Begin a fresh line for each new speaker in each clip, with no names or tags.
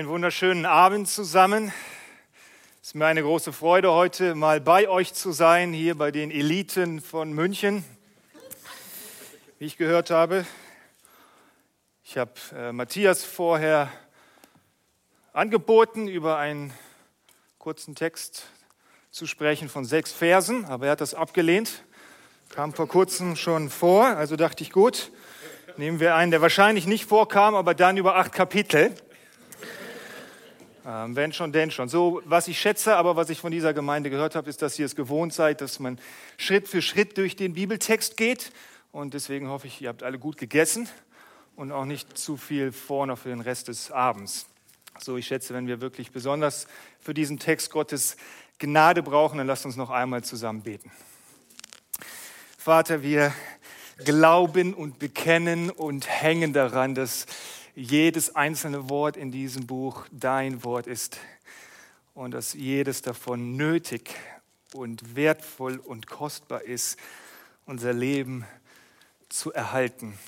Einen wunderschönen Abend zusammen. Es ist mir eine große Freude, heute mal bei euch zu sein, hier bei den Eliten von München. Wie ich gehört habe, ich habe äh, Matthias vorher angeboten, über einen kurzen Text zu sprechen von sechs Versen, aber er hat das abgelehnt. Kam vor kurzem schon vor, also dachte ich, gut, nehmen wir einen, der wahrscheinlich nicht vorkam, aber dann über acht Kapitel. Ähm, wenn schon, denn schon. So, was ich schätze, aber was ich von dieser Gemeinde gehört habe, ist, dass ihr es gewohnt seid, dass man Schritt für Schritt durch den Bibeltext geht. Und deswegen hoffe ich, ihr habt alle gut gegessen und auch nicht zu viel vor noch für den Rest des Abends. So, ich schätze, wenn wir wirklich besonders für diesen Text Gottes Gnade brauchen, dann lasst uns noch einmal zusammen beten. Vater, wir glauben und bekennen und hängen daran, dass jedes einzelne Wort in diesem Buch dein Wort ist und dass jedes davon nötig und wertvoll und kostbar ist, unser Leben zu erhalten.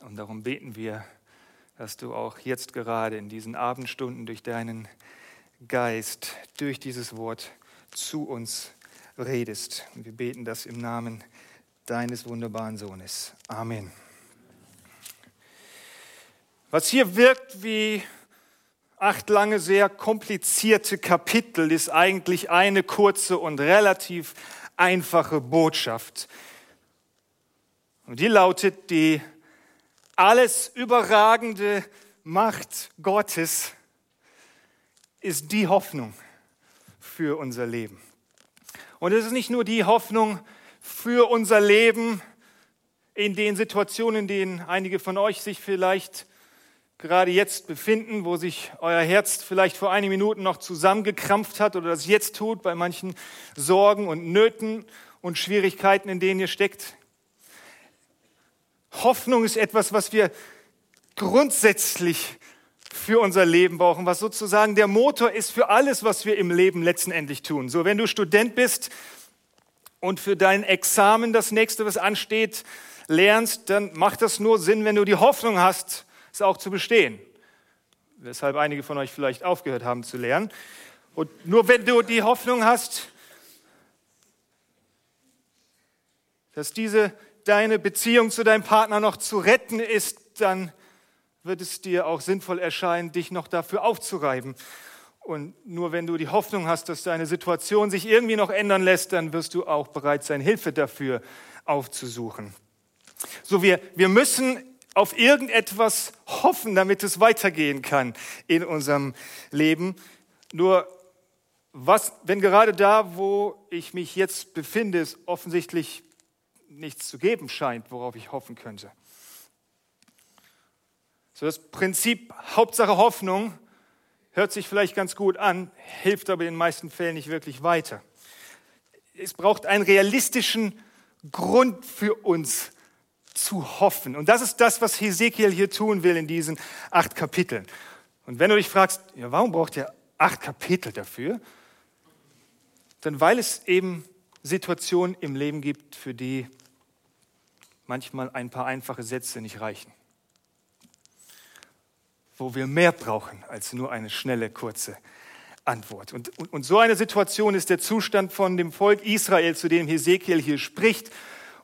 Und darum beten wir, dass du auch jetzt gerade in diesen Abendstunden durch deinen Geist, durch dieses Wort zu uns redest. Und wir beten das im Namen deines wunderbaren Sohnes. Amen. Was hier wirkt wie acht lange, sehr komplizierte Kapitel, ist eigentlich eine kurze und relativ einfache Botschaft. Und die lautet, die alles überragende Macht Gottes ist die Hoffnung für unser Leben. Und es ist nicht nur die Hoffnung für unser Leben in den Situationen, in denen einige von euch sich vielleicht gerade jetzt befinden, wo sich euer Herz vielleicht vor einigen Minuten noch zusammengekrampft hat oder das jetzt tut bei manchen Sorgen und Nöten und Schwierigkeiten, in denen ihr steckt. Hoffnung ist etwas, was wir grundsätzlich für unser Leben brauchen, was sozusagen der Motor ist für alles, was wir im Leben letztendlich tun. So, wenn du Student bist und für dein Examen das nächste, was ansteht, lernst, dann macht das nur Sinn, wenn du die Hoffnung hast, es auch zu bestehen. Weshalb einige von euch vielleicht aufgehört haben zu lernen. Und nur wenn du die Hoffnung hast, dass diese deine Beziehung zu deinem Partner noch zu retten ist, dann wird es dir auch sinnvoll erscheinen, dich noch dafür aufzureiben. Und nur wenn du die Hoffnung hast, dass deine Situation sich irgendwie noch ändern lässt, dann wirst du auch bereit sein, Hilfe dafür aufzusuchen. So, wir, wir müssen auf irgendetwas hoffen, damit es weitergehen kann in unserem Leben. Nur was, wenn gerade da, wo ich mich jetzt befinde, es offensichtlich nichts zu geben scheint, worauf ich hoffen könnte. So das Prinzip Hauptsache Hoffnung hört sich vielleicht ganz gut an, hilft aber in den meisten Fällen nicht wirklich weiter. Es braucht einen realistischen Grund für uns, zu hoffen. Und das ist das, was Hesekiel hier tun will in diesen acht Kapiteln. Und wenn du dich fragst, ja, warum braucht er acht Kapitel dafür? Dann weil es eben Situationen im Leben gibt, für die manchmal ein paar einfache Sätze nicht reichen. Wo wir mehr brauchen als nur eine schnelle, kurze Antwort. Und, und, und so eine Situation ist der Zustand von dem Volk Israel, zu dem Hesekiel hier spricht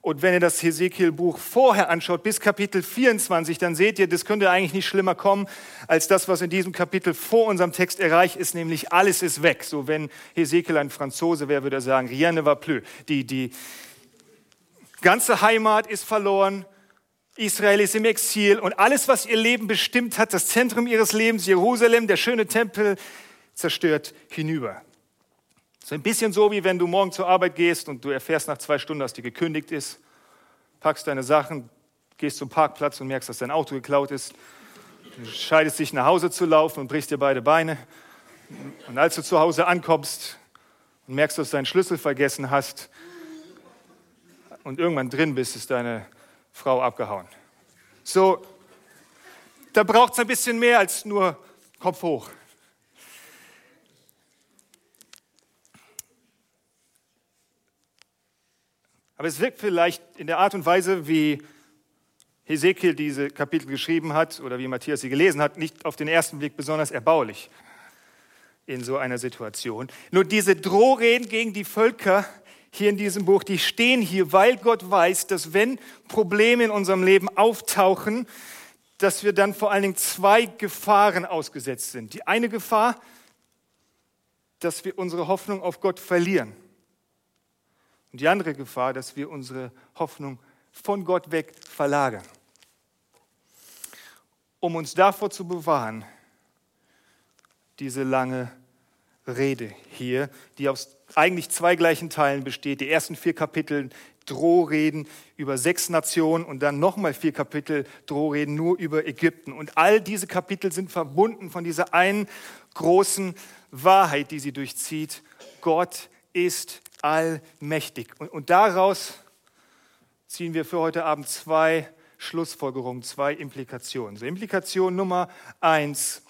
und wenn ihr das Hesekiel-Buch vorher anschaut, bis Kapitel 24, dann seht ihr, das könnte eigentlich nicht schlimmer kommen, als das, was in diesem Kapitel vor unserem Text erreicht ist, nämlich alles ist weg. So, wenn Hesekiel ein Franzose wäre, würde er sagen, rien ne va plus. Die, die ganze Heimat ist verloren, Israel ist im Exil und alles, was ihr Leben bestimmt hat, das Zentrum ihres Lebens, Jerusalem, der schöne Tempel, zerstört hinüber. So ein bisschen so, wie wenn du morgen zur Arbeit gehst und du erfährst nach zwei Stunden, dass die gekündigt ist, packst deine Sachen, gehst zum Parkplatz und merkst, dass dein Auto geklaut ist, du entscheidest dich nach Hause zu laufen und brichst dir beide Beine. Und als du zu Hause ankommst und merkst, dass du deinen Schlüssel vergessen hast und irgendwann drin bist, ist deine Frau abgehauen. So, da braucht es ein bisschen mehr als nur Kopf hoch. Aber es wirkt vielleicht in der Art und Weise, wie Hesekiel diese Kapitel geschrieben hat oder wie Matthias sie gelesen hat, nicht auf den ersten Blick besonders erbaulich in so einer Situation. Nur diese Drohreden gegen die Völker hier in diesem Buch, die stehen hier, weil Gott weiß, dass wenn Probleme in unserem Leben auftauchen, dass wir dann vor allen Dingen zwei Gefahren ausgesetzt sind. Die eine Gefahr, dass wir unsere Hoffnung auf Gott verlieren. Und die andere Gefahr, dass wir unsere Hoffnung von Gott weg verlagern. Um uns davor zu bewahren, diese lange Rede hier, die aus eigentlich zwei gleichen Teilen besteht. Die ersten vier Kapitel Drohreden über sechs Nationen und dann nochmal vier Kapitel Drohreden nur über Ägypten. Und all diese Kapitel sind verbunden von dieser einen großen Wahrheit, die sie durchzieht. Gott ist allmächtig. Und, und daraus ziehen wir für heute Abend zwei Schlussfolgerungen, zwei Implikationen. So, Implikation Nummer eins.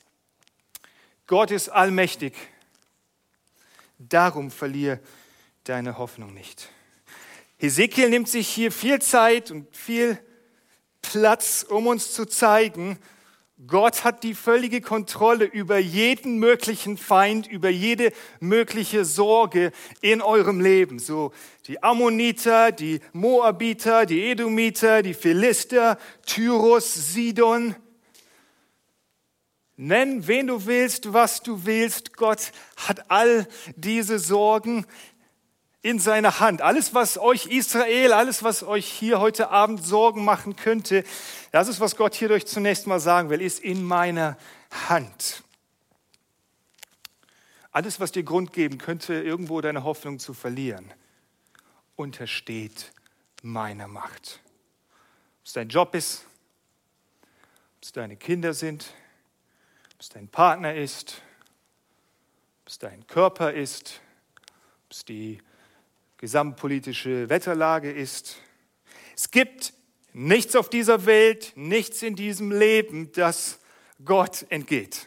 Gott ist allmächtig Darum verliere deine Hoffnung nicht. Hesekiel nimmt sich hier viel Zeit und viel Platz, um uns zu zeigen, Gott hat die völlige Kontrolle über jeden möglichen Feind, über jede mögliche Sorge in eurem Leben. So die Ammoniter, die Moabiter, die Edomiter, die Philister, Tyrus, Sidon, Nenn, wen du willst, was du willst. Gott hat all diese Sorgen in seiner Hand. Alles, was euch Israel, alles, was euch hier heute Abend Sorgen machen könnte, das ist, was Gott hierdurch zunächst mal sagen will, ist in meiner Hand. Alles, was dir Grund geben könnte, irgendwo deine Hoffnung zu verlieren, untersteht meiner Macht. Ob es dein Job ist, ob es deine Kinder sind, ob es dein Partner ist, ob es dein Körper ist, ob es die gesamtpolitische Wetterlage ist. Es gibt nichts auf dieser Welt, nichts in diesem Leben, das Gott entgeht.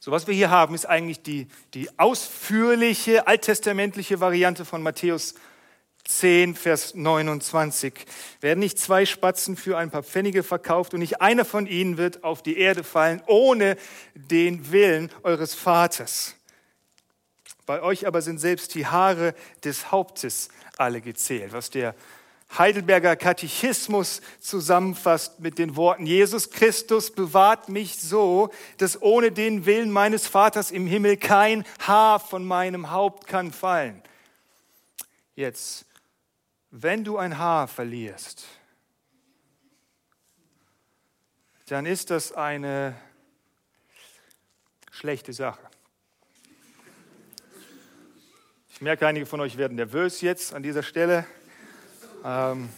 So, was wir hier haben, ist eigentlich die, die ausführliche alttestamentliche Variante von Matthäus 10, Vers 29. Werden nicht zwei Spatzen für ein paar Pfennige verkauft und nicht einer von ihnen wird auf die Erde fallen, ohne den Willen eures Vaters. Bei euch aber sind selbst die Haare des Hauptes alle gezählt, was der Heidelberger Katechismus zusammenfasst mit den Worten, Jesus Christus bewahrt mich so, dass ohne den Willen meines Vaters im Himmel kein Haar von meinem Haupt kann fallen. Jetzt wenn du ein Haar verlierst, dann ist das eine schlechte Sache. Ich merke, einige von euch werden nervös jetzt an dieser Stelle. Ähm,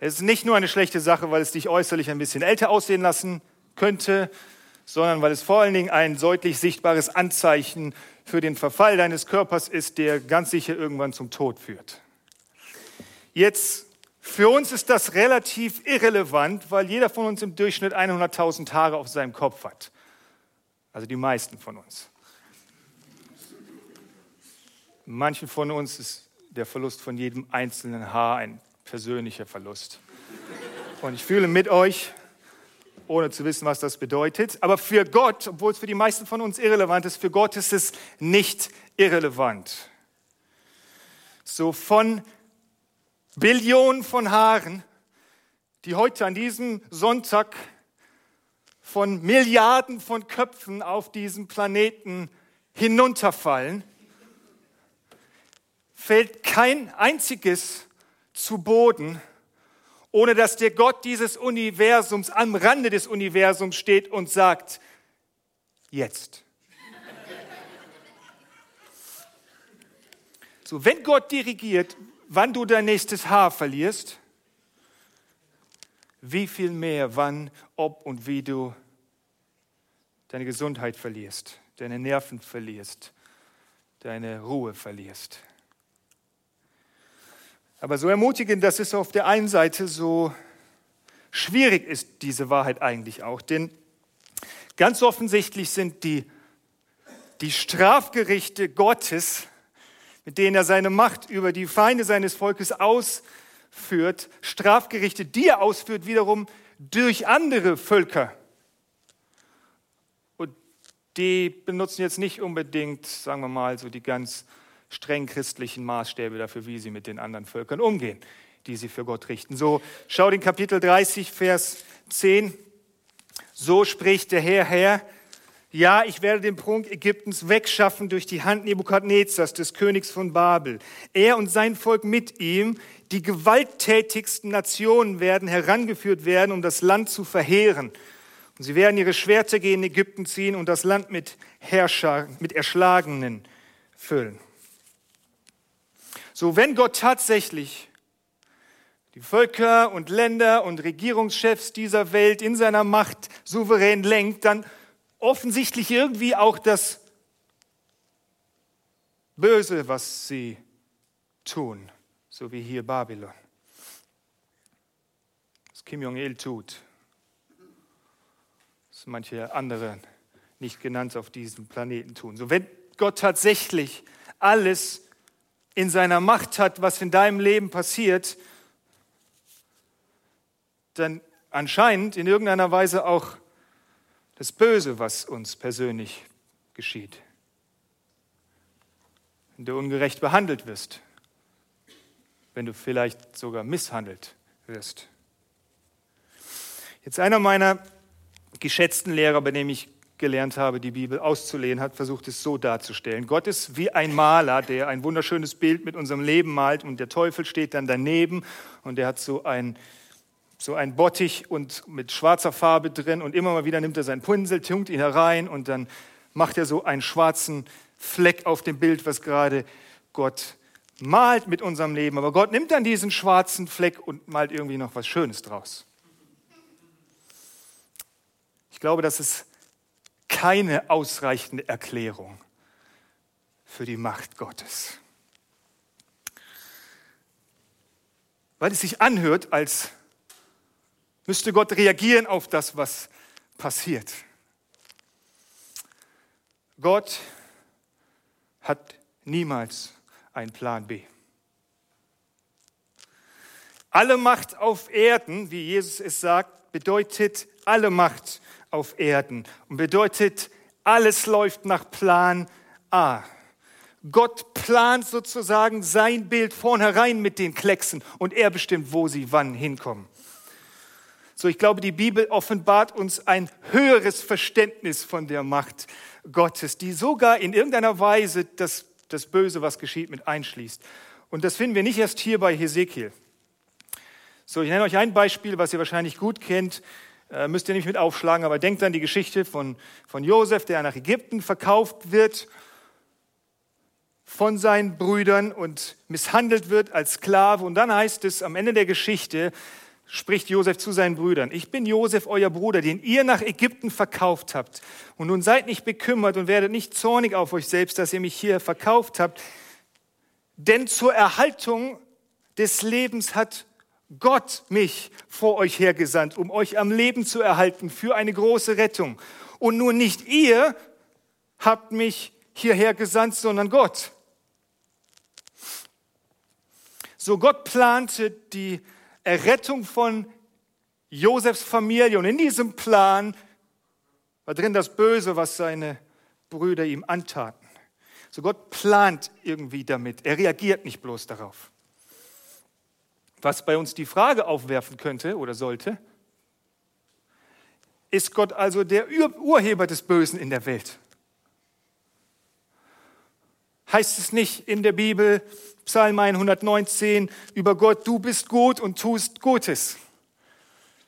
es ist nicht nur eine schlechte Sache, weil es dich äußerlich ein bisschen älter aussehen lassen könnte, sondern weil es vor allen Dingen ein deutlich sichtbares Anzeichen für den Verfall deines Körpers ist, der ganz sicher irgendwann zum Tod führt. Jetzt, für uns ist das relativ irrelevant, weil jeder von uns im Durchschnitt 100.000 Haare auf seinem Kopf hat. Also die meisten von uns. Manchen von uns ist der Verlust von jedem einzelnen Haar ein persönlicher Verlust. Und ich fühle mit euch, ohne zu wissen, was das bedeutet. Aber für Gott, obwohl es für die meisten von uns irrelevant ist, für Gott ist es nicht irrelevant. So von Billionen von Haaren, die heute an diesem Sonntag von Milliarden von Köpfen auf diesem Planeten hinunterfallen, fällt kein einziges zu Boden, ohne dass der Gott dieses Universums am Rande des Universums steht und sagt, jetzt. So, wenn Gott dirigiert, wann du dein nächstes Haar verlierst, wie viel mehr, wann, ob und wie du deine Gesundheit verlierst, deine Nerven verlierst, deine Ruhe verlierst. Aber so ermutigend, dass es auf der einen Seite so schwierig ist, diese Wahrheit eigentlich auch. Denn ganz offensichtlich sind die, die Strafgerichte Gottes mit denen er seine Macht über die Feinde seines Volkes ausführen führt, Strafgerichte, die er ausführt, wiederum durch andere Völker. Und die benutzen jetzt nicht unbedingt, sagen wir mal, so die ganz streng christlichen Maßstäbe dafür, wie sie mit den anderen Völkern umgehen, die sie für Gott richten. So, schau den Kapitel 30, Vers 10. So spricht der Herr, Herr, ja, ich werde den Prunk Ägyptens wegschaffen durch die Hand Nebukadnezars, des Königs von Babel. Er und sein Volk mit ihm, die gewalttätigsten Nationen werden herangeführt werden, um das Land zu verheeren. Und sie werden ihre Schwerter gegen Ägypten ziehen und das Land mit Herrscher, mit Erschlagenen füllen. So, wenn Gott tatsächlich die Völker und Länder und Regierungschefs dieser Welt in seiner Macht souverän lenkt, dann offensichtlich irgendwie auch das Böse, was sie tun, so wie hier Babylon. Was Kim Jong-il tut, was manche andere nicht genannt auf diesem Planeten tun. So, wenn Gott tatsächlich alles in seiner Macht hat, was in deinem Leben passiert, dann anscheinend in irgendeiner Weise auch das Böse, was uns persönlich geschieht. Wenn du ungerecht behandelt wirst, wenn du vielleicht sogar misshandelt wirst. Jetzt einer meiner geschätzten Lehrer, bei dem ich gelernt habe, die Bibel auszulehnen, hat versucht, es so darzustellen. Gott ist wie ein Maler, der ein wunderschönes Bild mit unserem Leben malt und der Teufel steht dann daneben und der hat so ein so ein Bottich und mit schwarzer Farbe drin und immer mal wieder nimmt er seinen Pinsel, tunkt ihn herein und dann macht er so einen schwarzen Fleck auf dem Bild, was gerade Gott malt mit unserem Leben. Aber Gott nimmt dann diesen schwarzen Fleck und malt irgendwie noch was Schönes draus. Ich glaube, das ist keine ausreichende Erklärung für die Macht Gottes. Weil es sich anhört, als müsste Gott reagieren auf das, was passiert. Gott hat niemals einen Plan B. Alle Macht auf Erden, wie Jesus es sagt, bedeutet alle Macht auf Erden und bedeutet, alles läuft nach Plan A. Gott plant sozusagen sein Bild vornherein mit den Klecksen und er bestimmt, wo sie wann hinkommen. So, ich glaube, die Bibel offenbart uns ein höheres Verständnis von der Macht Gottes, die sogar in irgendeiner Weise das, das Böse, was geschieht, mit einschließt. Und das finden wir nicht erst hier bei Hesekiel. So, ich nenne euch ein Beispiel, was ihr wahrscheinlich gut kennt. Äh, müsst ihr nicht mit aufschlagen, aber denkt an die Geschichte von, von Josef, der nach Ägypten verkauft wird von seinen Brüdern und misshandelt wird als Sklave. Und dann heißt es am Ende der Geschichte, spricht Josef zu seinen Brüdern, ich bin Josef, euer Bruder, den ihr nach Ägypten verkauft habt. Und nun seid nicht bekümmert und werdet nicht zornig auf euch selbst, dass ihr mich hier verkauft habt. Denn zur Erhaltung des Lebens hat Gott mich vor euch hergesandt, um euch am Leben zu erhalten für eine große Rettung. Und nur nicht ihr habt mich hierher gesandt, sondern Gott. So Gott plante die Errettung von Josefs Familie. Und in diesem Plan war drin das Böse, was seine Brüder ihm antaten. So Gott plant irgendwie damit. Er reagiert nicht bloß darauf. Was bei uns die Frage aufwerfen könnte oder sollte, ist Gott also der Urheber des Bösen in der Welt? Heißt es nicht in der Bibel, Psalm 119 über Gott, du bist gut und tust Gutes.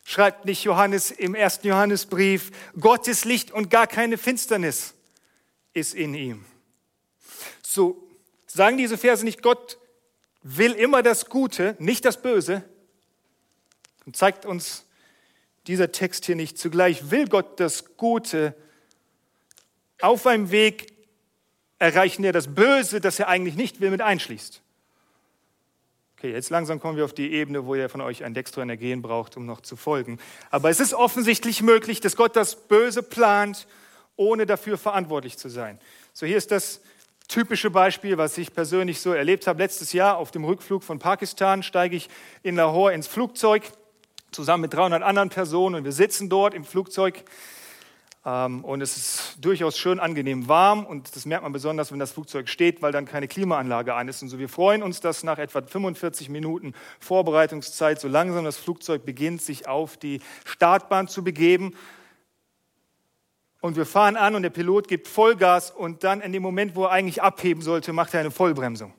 Schreibt nicht Johannes im ersten Johannesbrief, Gottes Licht und gar keine Finsternis ist in ihm. So sagen diese Verse nicht, Gott will immer das Gute, nicht das Böse. Und zeigt uns dieser Text hier nicht. Zugleich will Gott das Gute auf einem Weg erreichen, der das Böse, das er eigentlich nicht will, mit einschließt. Okay, jetzt langsam kommen wir auf die Ebene, wo ihr von euch ein Dextroenergen braucht, um noch zu folgen. Aber es ist offensichtlich möglich, dass Gott das Böse plant, ohne dafür verantwortlich zu sein. So, hier ist das typische Beispiel, was ich persönlich so erlebt habe. Letztes Jahr auf dem Rückflug von Pakistan steige ich in Lahore ins Flugzeug zusammen mit 300 anderen Personen und wir sitzen dort im Flugzeug ähm, und es ist durchaus schön angenehm warm und das merkt man besonders, wenn das Flugzeug steht, weil dann keine Klimaanlage an ist. Und so wir freuen uns, dass nach etwa 45 Minuten Vorbereitungszeit so langsam das Flugzeug beginnt, sich auf die Startbahn zu begeben. Und wir fahren an und der Pilot gibt Vollgas und dann in dem Moment, wo er eigentlich abheben sollte, macht er eine Vollbremsung.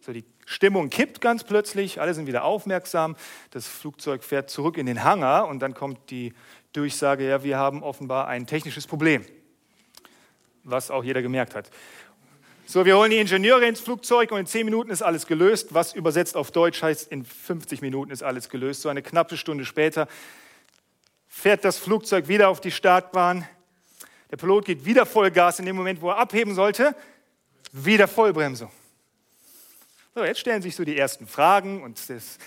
So, die Stimmung kippt ganz plötzlich, alle sind wieder aufmerksam, das Flugzeug fährt zurück in den Hangar und dann kommt die Durchsage, ja, wir haben offenbar ein technisches Problem, was auch jeder gemerkt hat. So, wir holen die Ingenieure ins Flugzeug und in zehn Minuten ist alles gelöst, was übersetzt auf Deutsch heißt, in 50 Minuten ist alles gelöst. So eine knappe Stunde später fährt das Flugzeug wieder auf die Startbahn. Der Pilot geht wieder Vollgas in dem Moment, wo er abheben sollte, wieder Vollbremsung. So, jetzt stellen sich so die ersten Fragen und das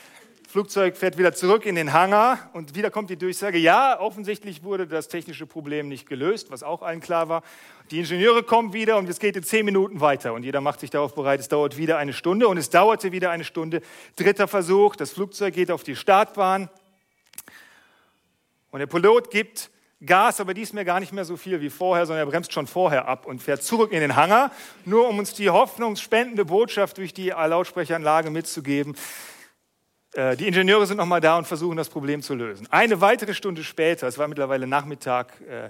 Flugzeug fährt wieder zurück in den Hangar und wieder kommt die Durchsage, ja, offensichtlich wurde das technische Problem nicht gelöst, was auch allen klar war. Die Ingenieure kommen wieder und es geht in zehn Minuten weiter und jeder macht sich darauf bereit, es dauert wieder eine Stunde und es dauerte wieder eine Stunde. Dritter Versuch, das Flugzeug geht auf die Startbahn und der Pilot gibt Gas, aber diesmal gar nicht mehr so viel wie vorher, sondern er bremst schon vorher ab und fährt zurück in den Hangar, nur um uns die hoffnungsspendende Botschaft durch die Lautsprecheranlage mitzugeben. Äh, die Ingenieure sind nochmal da und versuchen das Problem zu lösen. Eine weitere Stunde später, es war mittlerweile Nachmittag, äh,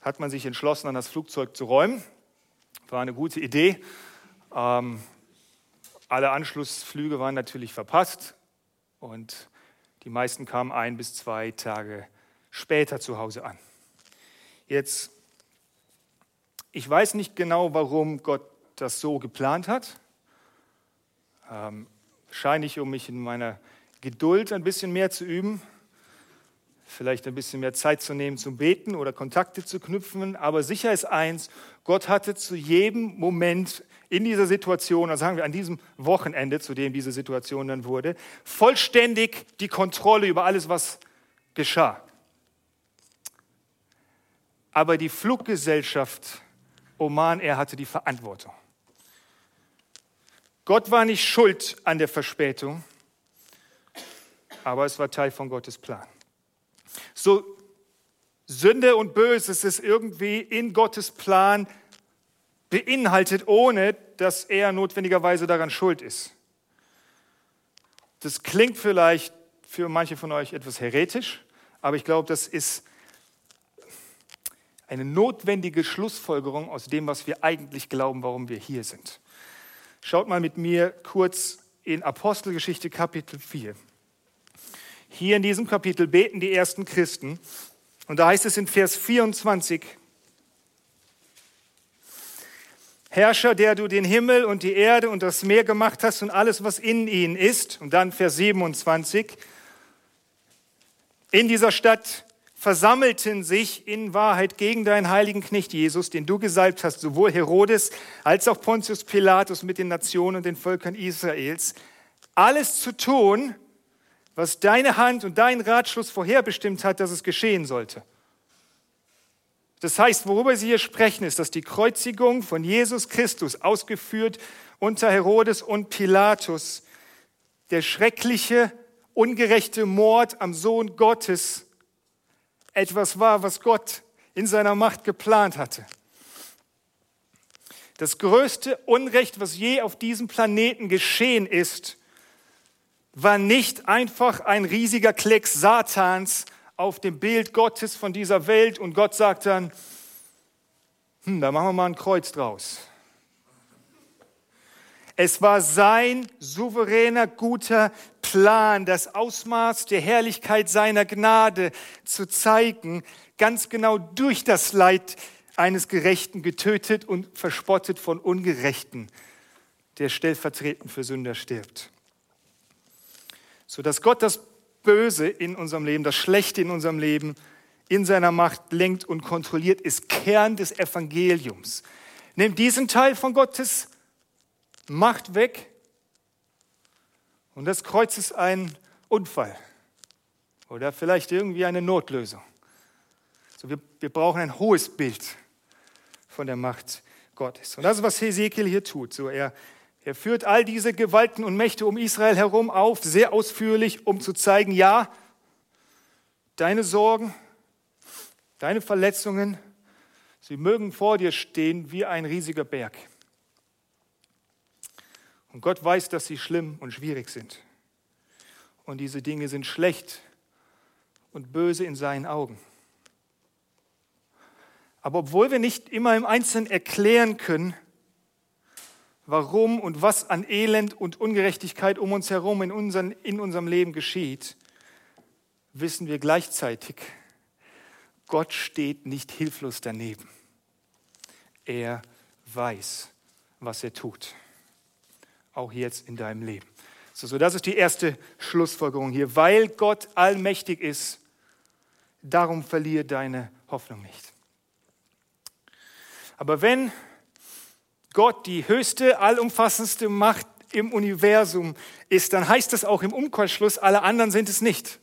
hat man sich entschlossen, an das Flugzeug zu räumen. War eine gute Idee. Ähm, alle Anschlussflüge waren natürlich verpasst und die meisten kamen ein bis zwei Tage später zu Hause an. Jetzt, ich weiß nicht genau, warum Gott das so geplant hat. Ähm, Wahrscheinlich, um mich in meiner Geduld ein bisschen mehr zu üben, vielleicht ein bisschen mehr Zeit zu nehmen zum Beten oder Kontakte zu knüpfen. Aber sicher ist eins, Gott hatte zu jedem Moment in dieser Situation, also sagen wir an diesem Wochenende, zu dem diese Situation dann wurde, vollständig die Kontrolle über alles, was geschah. Aber die Fluggesellschaft Oman, er hatte die Verantwortung. Gott war nicht schuld an der Verspätung, aber es war Teil von Gottes Plan. So Sünde und Böses ist irgendwie in Gottes Plan beinhaltet, ohne dass er notwendigerweise daran schuld ist. Das klingt vielleicht für manche von euch etwas heretisch, aber ich glaube, das ist eine notwendige Schlussfolgerung aus dem, was wir eigentlich glauben, warum wir hier sind. Schaut mal mit mir kurz in Apostelgeschichte Kapitel 4. Hier in diesem Kapitel beten die ersten Christen und da heißt es in Vers 24, Herrscher, der du den Himmel und die Erde und das Meer gemacht hast und alles, was in ihnen ist. Und dann Vers 27, in dieser Stadt versammelten sich in Wahrheit gegen deinen heiligen Knecht Jesus, den du gesalbt hast, sowohl Herodes als auch Pontius Pilatus mit den Nationen und den Völkern Israels, alles zu tun, was deine Hand und dein Ratschluss vorherbestimmt hat, dass es geschehen sollte. Das heißt, worüber sie hier sprechen, ist, dass die Kreuzigung von Jesus Christus, ausgeführt unter Herodes und Pilatus, der schreckliche, ungerechte Mord am Sohn Gottes, etwas war, was Gott in seiner Macht geplant hatte. Das größte Unrecht, was je auf diesem Planeten geschehen ist, war nicht einfach ein riesiger Klecks Satans auf dem Bild Gottes von dieser Welt und Gott sagt dann, hm, da machen wir mal ein Kreuz draus. Es war sein souveräner, guter Plan, das Ausmaß der Herrlichkeit seiner Gnade zu zeigen, ganz genau durch das Leid eines Gerechten getötet und verspottet von Ungerechten, der stellvertretend für Sünder stirbt. Sodass Gott das Böse in unserem Leben, das Schlechte in unserem Leben in seiner Macht lenkt und kontrolliert, ist Kern des Evangeliums. Nehmt diesen Teil von Gottes Macht weg und das Kreuz ist ein Unfall oder vielleicht irgendwie eine Notlösung. So, wir, wir brauchen ein hohes Bild von der Macht Gottes. Und das ist, was Hesekiel hier tut. So, er, er führt all diese Gewalten und Mächte um Israel herum auf, sehr ausführlich, um zu zeigen, ja, deine Sorgen, deine Verletzungen, sie mögen vor dir stehen wie ein riesiger Berg. Und Gott weiß, dass sie schlimm und schwierig sind. Und diese Dinge sind schlecht und böse in seinen Augen. Aber obwohl wir nicht immer im Einzelnen erklären können, warum und was an Elend und Ungerechtigkeit um uns herum in, unseren, in unserem Leben geschieht, wissen wir gleichzeitig, Gott steht nicht hilflos daneben. Er weiß, was er tut. Auch jetzt in deinem Leben. So, so, das ist die erste Schlussfolgerung hier. Weil Gott allmächtig ist, darum verliere deine Hoffnung nicht. Aber wenn Gott die höchste, allumfassendste Macht im Universum ist, dann heißt das auch im Umkehrschluss, alle anderen sind es nicht.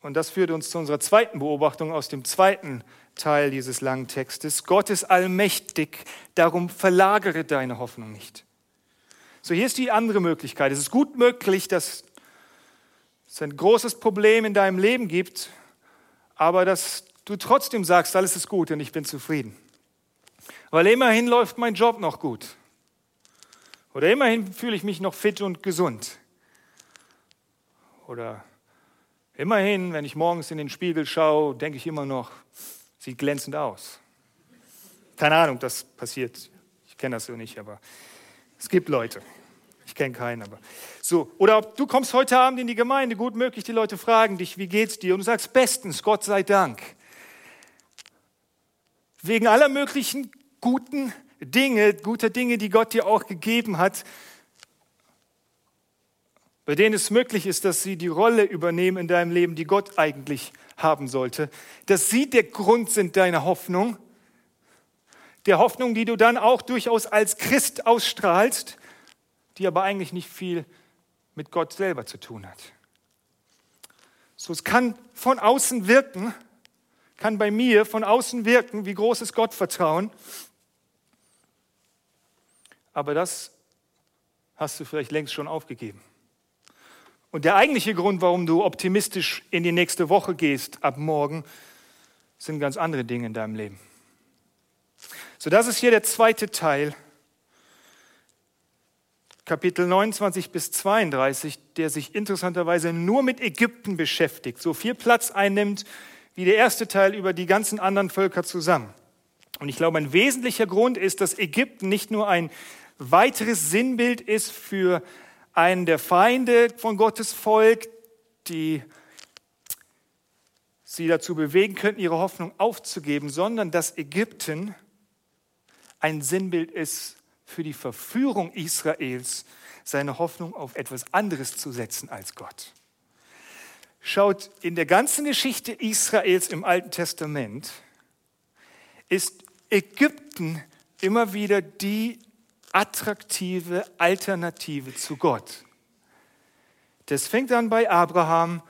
Und das führt uns zu unserer zweiten Beobachtung aus dem zweiten Teil dieses langen Textes. Gott ist allmächtig, darum verlagere deine Hoffnung nicht. So, hier ist die andere Möglichkeit. Es ist gut möglich, dass es ein großes Problem in deinem Leben gibt, aber dass du trotzdem sagst, alles ist gut und ich bin zufrieden. Weil immerhin läuft mein Job noch gut. Oder immerhin fühle ich mich noch fit und gesund. Oder immerhin, wenn ich morgens in den Spiegel schaue, denke ich immer noch, sieht glänzend aus. Keine Ahnung, das passiert. Ich kenne das so nicht, aber es gibt Leute. Ich kenne keinen, aber so. Oder du kommst heute Abend in die Gemeinde, gut möglich, die Leute fragen dich, wie geht's dir? Und du sagst bestens, Gott sei Dank wegen aller möglichen guten Dinge, guter Dinge, die Gott dir auch gegeben hat, bei denen es möglich ist, dass sie die Rolle übernehmen in deinem Leben, die Gott eigentlich haben sollte, dass sie der Grund sind deiner Hoffnung, der Hoffnung, die du dann auch durchaus als Christ ausstrahlst, die aber eigentlich nicht viel mit Gott selber zu tun hat. So, es kann von außen wirken, kann bei mir von außen wirken, wie groß ist Gottvertrauen. Aber das hast du vielleicht längst schon aufgegeben. Und der eigentliche Grund, warum du optimistisch in die nächste Woche gehst ab morgen, sind ganz andere Dinge in deinem Leben. So, das ist hier der zweite Teil, Kapitel 29 bis 32, der sich interessanterweise nur mit Ägypten beschäftigt, so viel Platz einnimmt wie der erste Teil über die ganzen anderen Völker zusammen. Und ich glaube, ein wesentlicher Grund ist, dass Ägypten nicht nur ein weiteres Sinnbild ist für einen der Feinde von Gottes Volk, die sie dazu bewegen könnten, ihre Hoffnung aufzugeben, sondern dass Ägypten ein Sinnbild ist für die Verführung Israels, seine Hoffnung auf etwas anderes zu setzen als Gott. Schaut, in der ganzen Geschichte Israels im Alten Testament ist Ägypten immer wieder die attraktive Alternative zu Gott. Das fängt an bei Abraham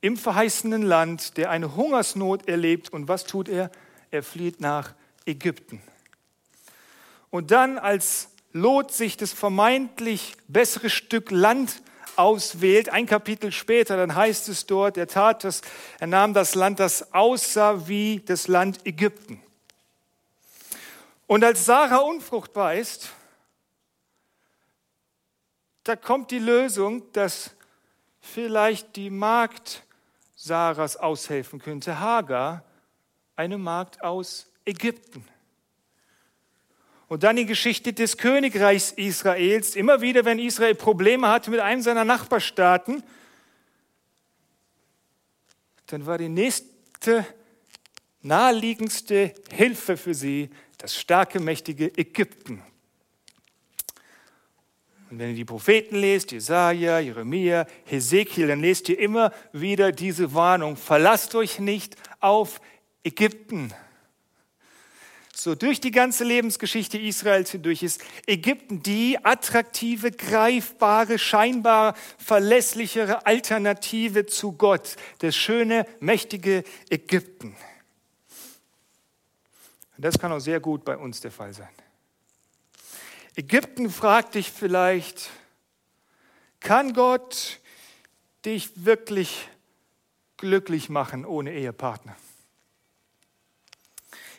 im verheißenen Land, der eine Hungersnot erlebt. Und was tut er? Er flieht nach Ägypten. Und dann, als Lot sich das vermeintlich bessere Stück Land auswählt. Ein Kapitel später, dann heißt es dort, er tat das, er nahm das Land, das aussah wie das Land Ägypten. Und als Sarah unfruchtbar ist, da kommt die Lösung, dass vielleicht die Magd Sarahs aushelfen könnte, Hagar, eine Magd aus Ägypten. Und dann die Geschichte des Königreichs Israels. Immer wieder, wenn Israel Probleme hatte mit einem seiner Nachbarstaaten, dann war die nächste naheliegendste Hilfe für sie das starke, mächtige Ägypten. Und wenn ihr die Propheten lest, Jesaja, Jeremia, Hesekiel, dann lest ihr immer wieder diese Warnung: Verlasst euch nicht auf Ägypten so durch die ganze Lebensgeschichte Israels hindurch ist Ägypten die attraktive, greifbare, scheinbar verlässlichere Alternative zu Gott, das schöne, mächtige Ägypten. Und das kann auch sehr gut bei uns der Fall sein. Ägypten fragt dich vielleicht, kann Gott dich wirklich glücklich machen ohne Ehepartner?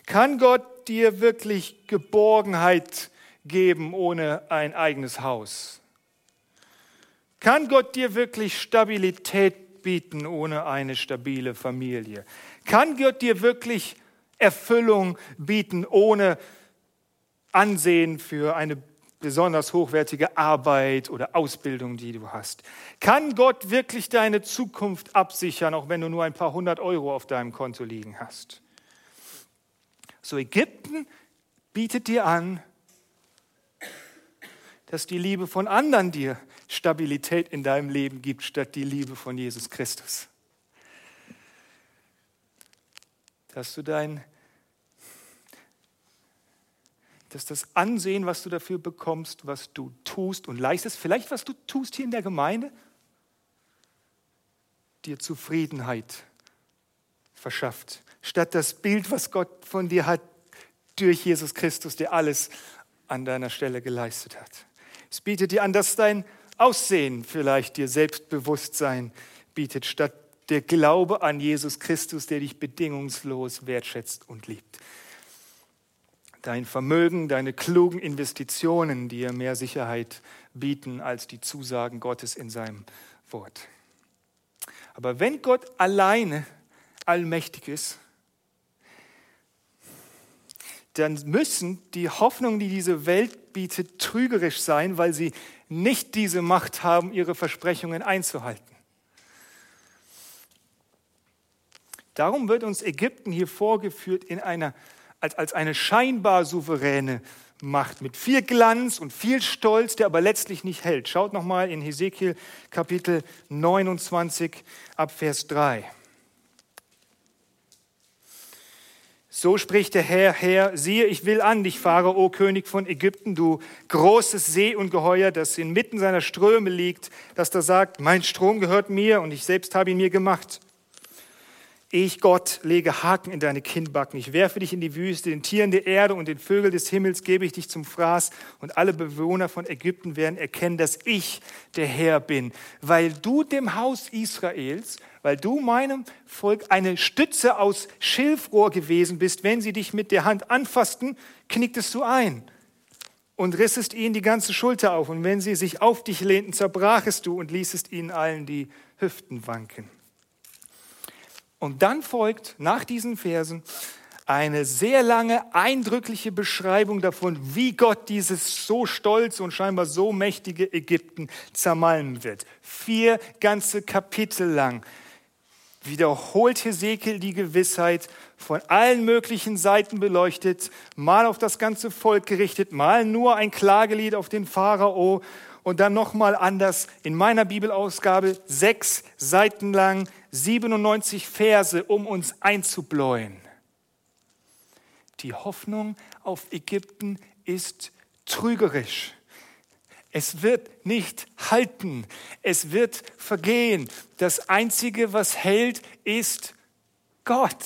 Kann Gott dir wirklich Geborgenheit geben ohne ein eigenes Haus? Kann Gott dir wirklich Stabilität bieten ohne eine stabile Familie? Kann Gott dir wirklich Erfüllung bieten ohne Ansehen für eine besonders hochwertige Arbeit oder Ausbildung, die du hast? Kann Gott wirklich deine Zukunft absichern, auch wenn du nur ein paar hundert Euro auf deinem Konto liegen hast? So Ägypten bietet dir an, dass die Liebe von anderen dir Stabilität in deinem Leben gibt, statt die Liebe von Jesus Christus. Dass du dein, dass das Ansehen, was du dafür bekommst, was du tust und leistest, vielleicht was du tust hier in der Gemeinde, dir Zufriedenheit verschafft, statt das Bild, was Gott von dir hat, durch Jesus Christus, der alles an deiner Stelle geleistet hat. Es bietet dir an, dass dein Aussehen vielleicht dir Selbstbewusstsein bietet, statt der Glaube an Jesus Christus, der dich bedingungslos wertschätzt und liebt. Dein Vermögen, deine klugen Investitionen, die dir mehr Sicherheit bieten als die Zusagen Gottes in seinem Wort. Aber wenn Gott alleine allmächtig ist, dann müssen die Hoffnungen, die diese Welt bietet, trügerisch sein, weil sie nicht diese Macht haben, ihre Versprechungen einzuhalten. Darum wird uns Ägypten hier vorgeführt in einer, als, als eine scheinbar souveräne Macht mit viel Glanz und viel Stolz, der aber letztlich nicht hält. Schaut nochmal in Hesekiel Kapitel 29 ab Vers 3. So spricht der Herr, Herr, siehe, ich will an dich, Pharao, König von Ägypten, du großes Seeungeheuer, das inmitten seiner Ströme liegt, das da sagt, mein Strom gehört mir und ich selbst habe ihn mir gemacht. Ich, Gott, lege Haken in deine Kinnbacken. Ich werfe dich in die Wüste, den Tieren der Erde und den Vögeln des Himmels gebe ich dich zum Fraß. Und alle Bewohner von Ägypten werden erkennen, dass ich der Herr bin. Weil du dem Haus Israels, weil du meinem Volk eine Stütze aus Schilfrohr gewesen bist, wenn sie dich mit der Hand anfassten, knicktest du ein und rissest ihnen die ganze Schulter auf. Und wenn sie sich auf dich lehnten, zerbrachest du und ließest ihnen allen die Hüften wanken. Und dann folgt nach diesen Versen eine sehr lange, eindrückliche Beschreibung davon, wie Gott dieses so stolz und scheinbar so mächtige Ägypten zermalmen wird. Vier ganze Kapitel lang wiederholt Hesekiel die Gewissheit, von allen möglichen Seiten beleuchtet, mal auf das ganze Volk gerichtet, mal nur ein Klagelied auf den Pharao und dann nochmal anders in meiner Bibelausgabe sechs Seiten lang 97 Verse, um uns einzubläuen. Die Hoffnung auf Ägypten ist trügerisch. Es wird nicht halten. Es wird vergehen. Das Einzige, was hält, ist Gott.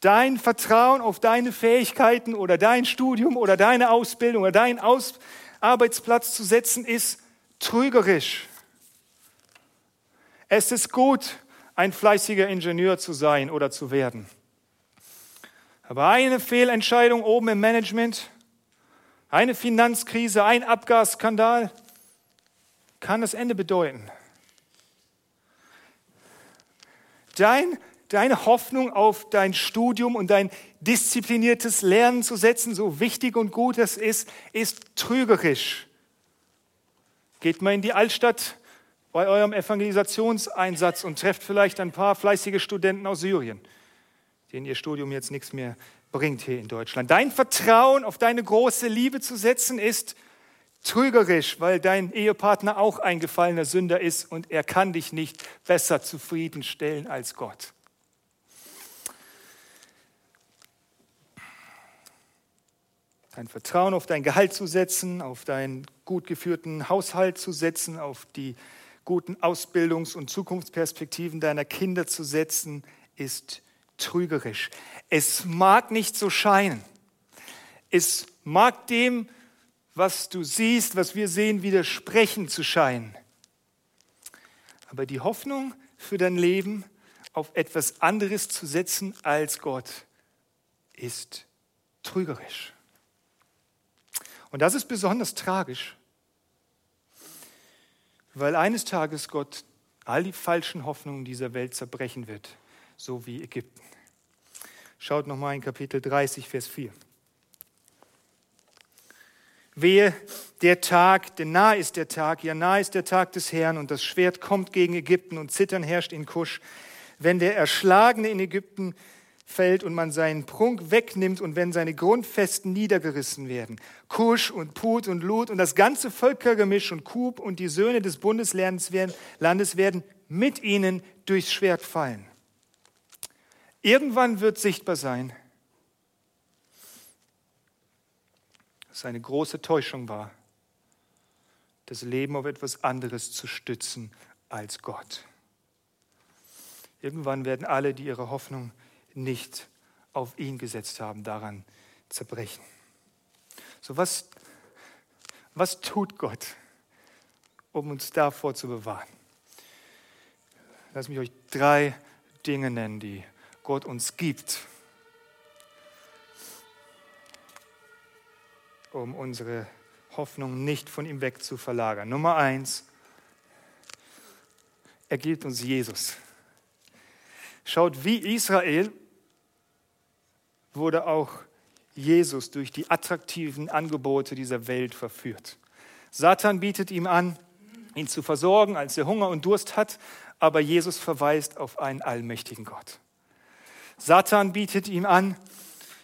Dein Vertrauen auf deine Fähigkeiten oder dein Studium oder deine Ausbildung oder deinen Aus Arbeitsplatz zu setzen, ist trügerisch. Es ist gut, ein fleißiger Ingenieur zu sein oder zu werden. Aber eine Fehlentscheidung oben im Management, eine Finanzkrise, ein Abgasskandal kann das Ende bedeuten. Dein, deine Hoffnung auf dein Studium und dein diszipliniertes Lernen zu setzen, so wichtig und gut es ist, ist trügerisch. Geht mal in die Altstadt bei eurem Evangelisationseinsatz und trefft vielleicht ein paar fleißige Studenten aus Syrien, denen ihr Studium jetzt nichts mehr bringt hier in Deutschland. Dein Vertrauen auf deine große Liebe zu setzen ist trügerisch, weil dein Ehepartner auch ein gefallener Sünder ist und er kann dich nicht besser zufriedenstellen als Gott. Dein Vertrauen auf dein Gehalt zu setzen, auf deinen gut geführten Haushalt zu setzen, auf die guten Ausbildungs- und Zukunftsperspektiven deiner Kinder zu setzen, ist trügerisch. Es mag nicht so scheinen. Es mag dem, was du siehst, was wir sehen, widersprechen zu scheinen. Aber die Hoffnung für dein Leben auf etwas anderes zu setzen als Gott ist trügerisch. Und das ist besonders tragisch, weil eines Tages Gott all die falschen Hoffnungen dieser Welt zerbrechen wird, so wie Ägypten. Schaut nochmal in Kapitel 30, Vers 4. Wehe der Tag, denn nah ist der Tag, ja nah ist der Tag des Herrn und das Schwert kommt gegen Ägypten und Zittern herrscht in Kusch. Wenn der Erschlagene in Ägypten fällt und man seinen Prunk wegnimmt und wenn seine Grundfesten niedergerissen werden. Kusch und Put und Lut und das ganze Völkergemisch und Kub und die Söhne des Bundeslandes werden mit ihnen durchs Schwert fallen. Irgendwann wird sichtbar sein, dass eine große Täuschung war, das Leben auf etwas anderes zu stützen als Gott. Irgendwann werden alle, die ihre Hoffnung nicht auf ihn gesetzt haben, daran zerbrechen. So was, was tut Gott, um uns davor zu bewahren? Lass mich euch drei Dinge nennen, die Gott uns gibt, um unsere Hoffnung nicht von ihm weg zu verlagern. Nummer eins, er gibt uns Jesus. Schaut, wie Israel wurde auch Jesus durch die attraktiven Angebote dieser Welt verführt. Satan bietet ihm an, ihn zu versorgen, als er Hunger und Durst hat, aber Jesus verweist auf einen allmächtigen Gott. Satan bietet ihm an,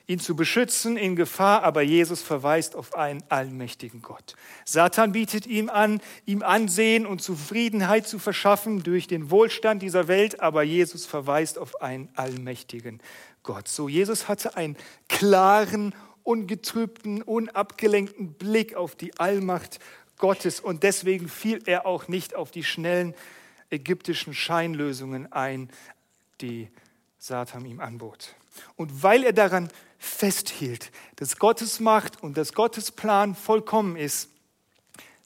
ihn zu beschützen in Gefahr, aber Jesus verweist auf einen allmächtigen Gott. Satan bietet ihm an, ihm Ansehen und Zufriedenheit zu verschaffen durch den Wohlstand dieser Welt, aber Jesus verweist auf einen allmächtigen Gott. So, Jesus hatte einen klaren, ungetrübten, unabgelenkten Blick auf die Allmacht Gottes und deswegen fiel er auch nicht auf die schnellen ägyptischen Scheinlösungen ein, die Satan ihm anbot. Und weil er daran festhielt, dass Gottes Macht und dass Gottes Plan vollkommen ist,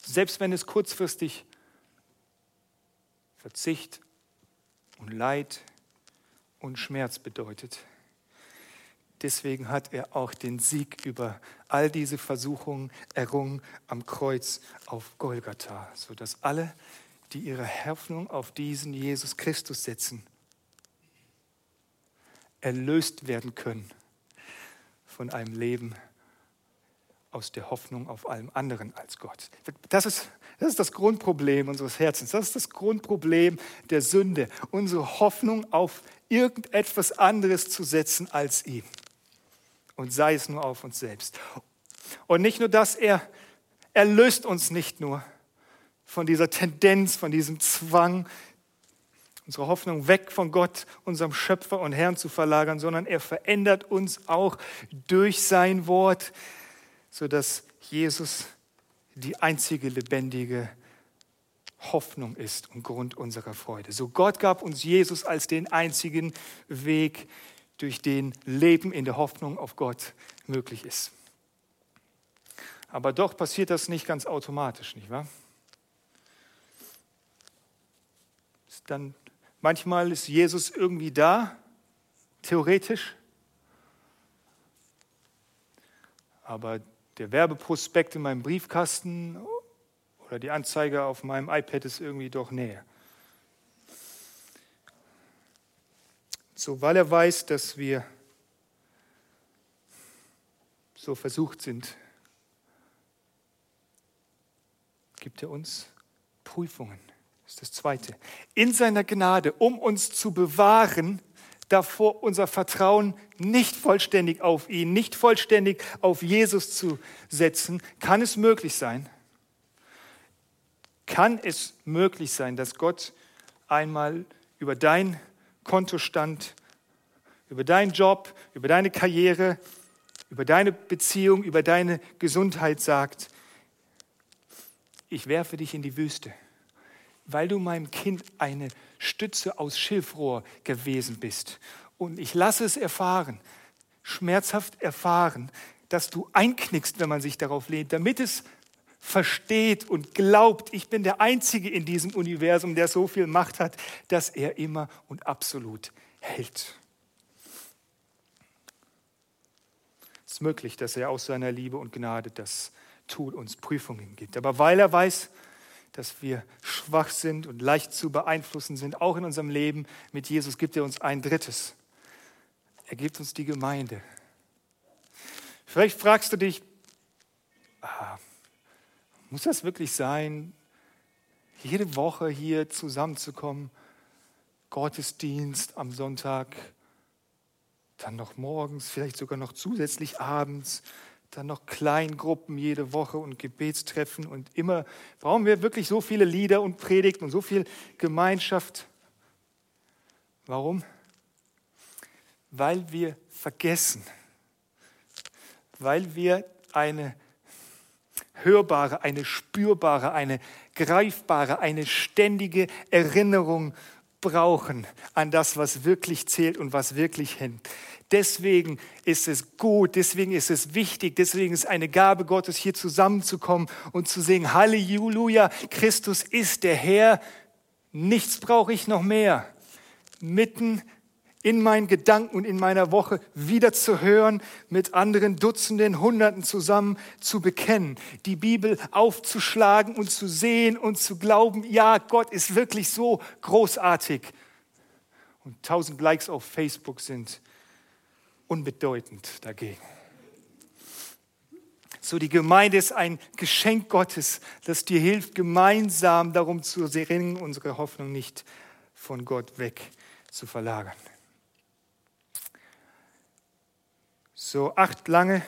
selbst wenn es kurzfristig Verzicht und Leid und Schmerz bedeutet. Deswegen hat er auch den Sieg über all diese Versuchungen errungen am Kreuz auf Golgatha, sodass alle, die ihre Hoffnung auf diesen Jesus Christus setzen, erlöst werden können von einem Leben aus der Hoffnung auf allem anderen als Gott. Das ist, das ist das Grundproblem unseres Herzens. Das ist das Grundproblem der Sünde. Unsere Hoffnung auf irgendetwas anderes zu setzen als ihm. Und sei es nur auf uns selbst. Und nicht nur das, er erlöst uns nicht nur von dieser Tendenz, von diesem Zwang, unsere Hoffnung weg von Gott, unserem Schöpfer und Herrn zu verlagern, sondern er verändert uns auch durch sein Wort, sodass Jesus die einzige lebendige Hoffnung ist und Grund unserer Freude. So Gott gab uns Jesus als den einzigen Weg, durch den Leben in der Hoffnung auf Gott möglich ist. Aber doch passiert das nicht ganz automatisch, nicht wahr? Dann Manchmal ist Jesus irgendwie da, theoretisch, aber der Werbeprospekt in meinem Briefkasten oder die Anzeige auf meinem iPad ist irgendwie doch näher. So, weil er weiß, dass wir so versucht sind, gibt er uns Prüfungen. Das ist das Zweite. In seiner Gnade, um uns zu bewahren, davor unser Vertrauen nicht vollständig auf ihn, nicht vollständig auf Jesus zu setzen, kann es möglich sein, kann es möglich sein, dass Gott einmal über dein Kontostand, über deinen Job, über deine Karriere, über deine Beziehung, über deine Gesundheit sagt, ich werfe dich in die Wüste weil du meinem Kind eine Stütze aus Schilfrohr gewesen bist und ich lasse es erfahren, schmerzhaft erfahren, dass du einknickst, wenn man sich darauf lehnt, damit es versteht und glaubt, ich bin der Einzige in diesem Universum, der so viel Macht hat, dass er immer und absolut hält. Es ist möglich, dass er aus seiner Liebe und Gnade das tut, uns Prüfungen gibt. Aber weil er weiß, dass wir schwach sind und leicht zu beeinflussen sind, auch in unserem Leben mit Jesus, gibt er uns ein drittes. Er gibt uns die Gemeinde. Vielleicht fragst du dich, ah, muss das wirklich sein, jede Woche hier zusammenzukommen? Gottesdienst am Sonntag, dann noch morgens, vielleicht sogar noch zusätzlich abends, dann noch Kleingruppen jede Woche und Gebetstreffen und immer brauchen wir wirklich so viele Lieder und Predigten und so viel Gemeinschaft. Warum? Weil wir vergessen, weil wir eine hörbare, eine spürbare, eine greifbare, eine ständige Erinnerung brauchen an das, was wirklich zählt und was wirklich. Deswegen ist es gut, deswegen ist es wichtig, deswegen ist eine Gabe Gottes, hier zusammenzukommen und zu singen, Halleluja, Christus ist der Herr, nichts brauche ich noch mehr. Mitten in meinen Gedanken und in meiner Woche wieder zu hören, mit anderen Dutzenden, Hunderten zusammen zu bekennen, die Bibel aufzuschlagen und zu sehen und zu glauben, ja, Gott ist wirklich so großartig. Und tausend Likes auf Facebook sind unbedeutend dagegen. So, die Gemeinde ist ein Geschenk Gottes, das dir hilft, gemeinsam darum zu ringen, unsere Hoffnung nicht von Gott weg zu verlagern. so acht lange,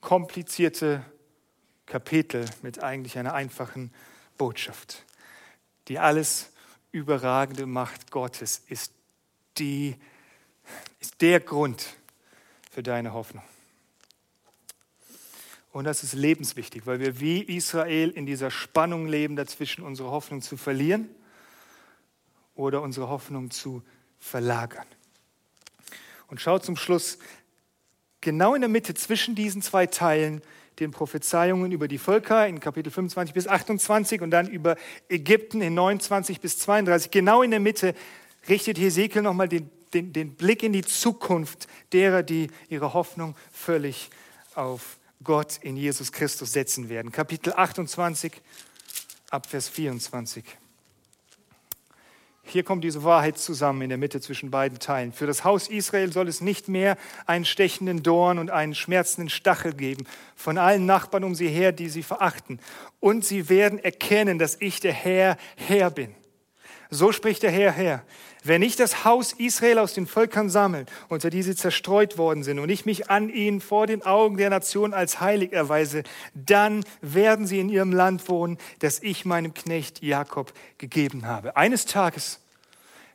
komplizierte Kapitel mit eigentlich einer einfachen Botschaft. Die alles überragende Macht Gottes ist, die, ist der Grund für deine Hoffnung. Und das ist lebenswichtig, weil wir wie Israel in dieser Spannung leben, dazwischen unsere Hoffnung zu verlieren oder unsere Hoffnung zu verlagern. Und schau zum Schluss, genau in der Mitte zwischen diesen zwei Teilen, den Prophezeiungen über die Völker in Kapitel 25 bis 28 und dann über Ägypten in 29 bis 32, genau in der Mitte richtet Hesekiel nochmal den, den, den Blick in die Zukunft derer, die ihre Hoffnung völlig auf Gott in Jesus Christus setzen werden. Kapitel 28 ab Vers 24. Hier kommt diese Wahrheit zusammen in der Mitte zwischen beiden Teilen. Für das Haus Israel soll es nicht mehr einen stechenden Dorn und einen schmerzenden Stachel geben von allen Nachbarn um sie her, die sie verachten. Und sie werden erkennen, dass ich der Herr, Herr bin. So spricht der Herr, Herr. Wenn ich das Haus Israel aus den Völkern sammle, unter die sie zerstreut worden sind, und ich mich an ihnen vor den Augen der Nation als heilig erweise, dann werden sie in ihrem Land wohnen, das ich meinem Knecht Jakob gegeben habe. Eines Tages,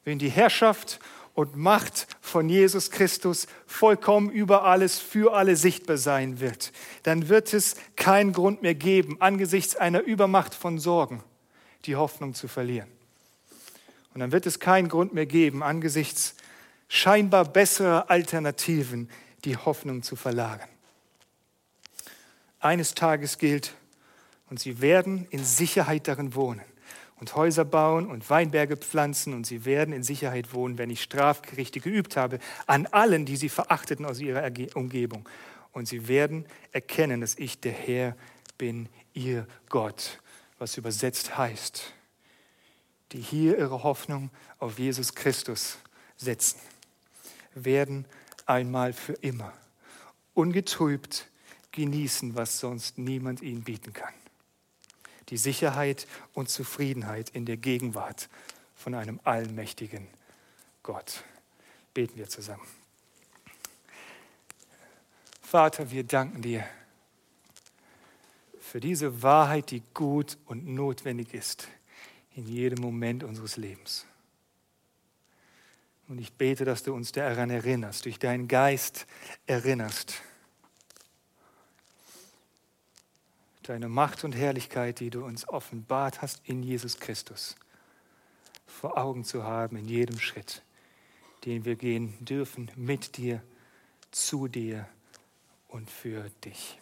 wenn die Herrschaft und Macht von Jesus Christus vollkommen über alles, für alle sichtbar sein wird, dann wird es keinen Grund mehr geben, angesichts einer Übermacht von Sorgen die Hoffnung zu verlieren. Und dann wird es keinen Grund mehr geben, angesichts scheinbar besserer Alternativen die Hoffnung zu verlagern. Eines Tages gilt, und sie werden in Sicherheit darin wohnen und Häuser bauen und Weinberge pflanzen und sie werden in Sicherheit wohnen, wenn ich Strafgerichte geübt habe an allen, die sie verachteten aus ihrer Umgebung. Und sie werden erkennen, dass ich der Herr bin, ihr Gott, was übersetzt heißt, die hier ihre Hoffnung auf Jesus Christus setzen, werden einmal für immer ungetrübt genießen, was sonst niemand ihnen bieten kann. Die Sicherheit und Zufriedenheit in der Gegenwart von einem allmächtigen Gott. Beten wir zusammen. Vater, wir danken dir für diese Wahrheit, die gut und notwendig ist in jedem Moment unseres Lebens. Und ich bete, dass du uns daran erinnerst, durch deinen Geist erinnerst. Deine Macht und Herrlichkeit, die du uns offenbart hast in Jesus Christus, vor Augen zu haben in jedem Schritt, den wir gehen dürfen mit dir, zu dir und für dich.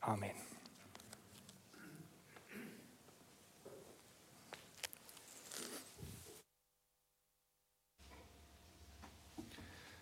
Amen.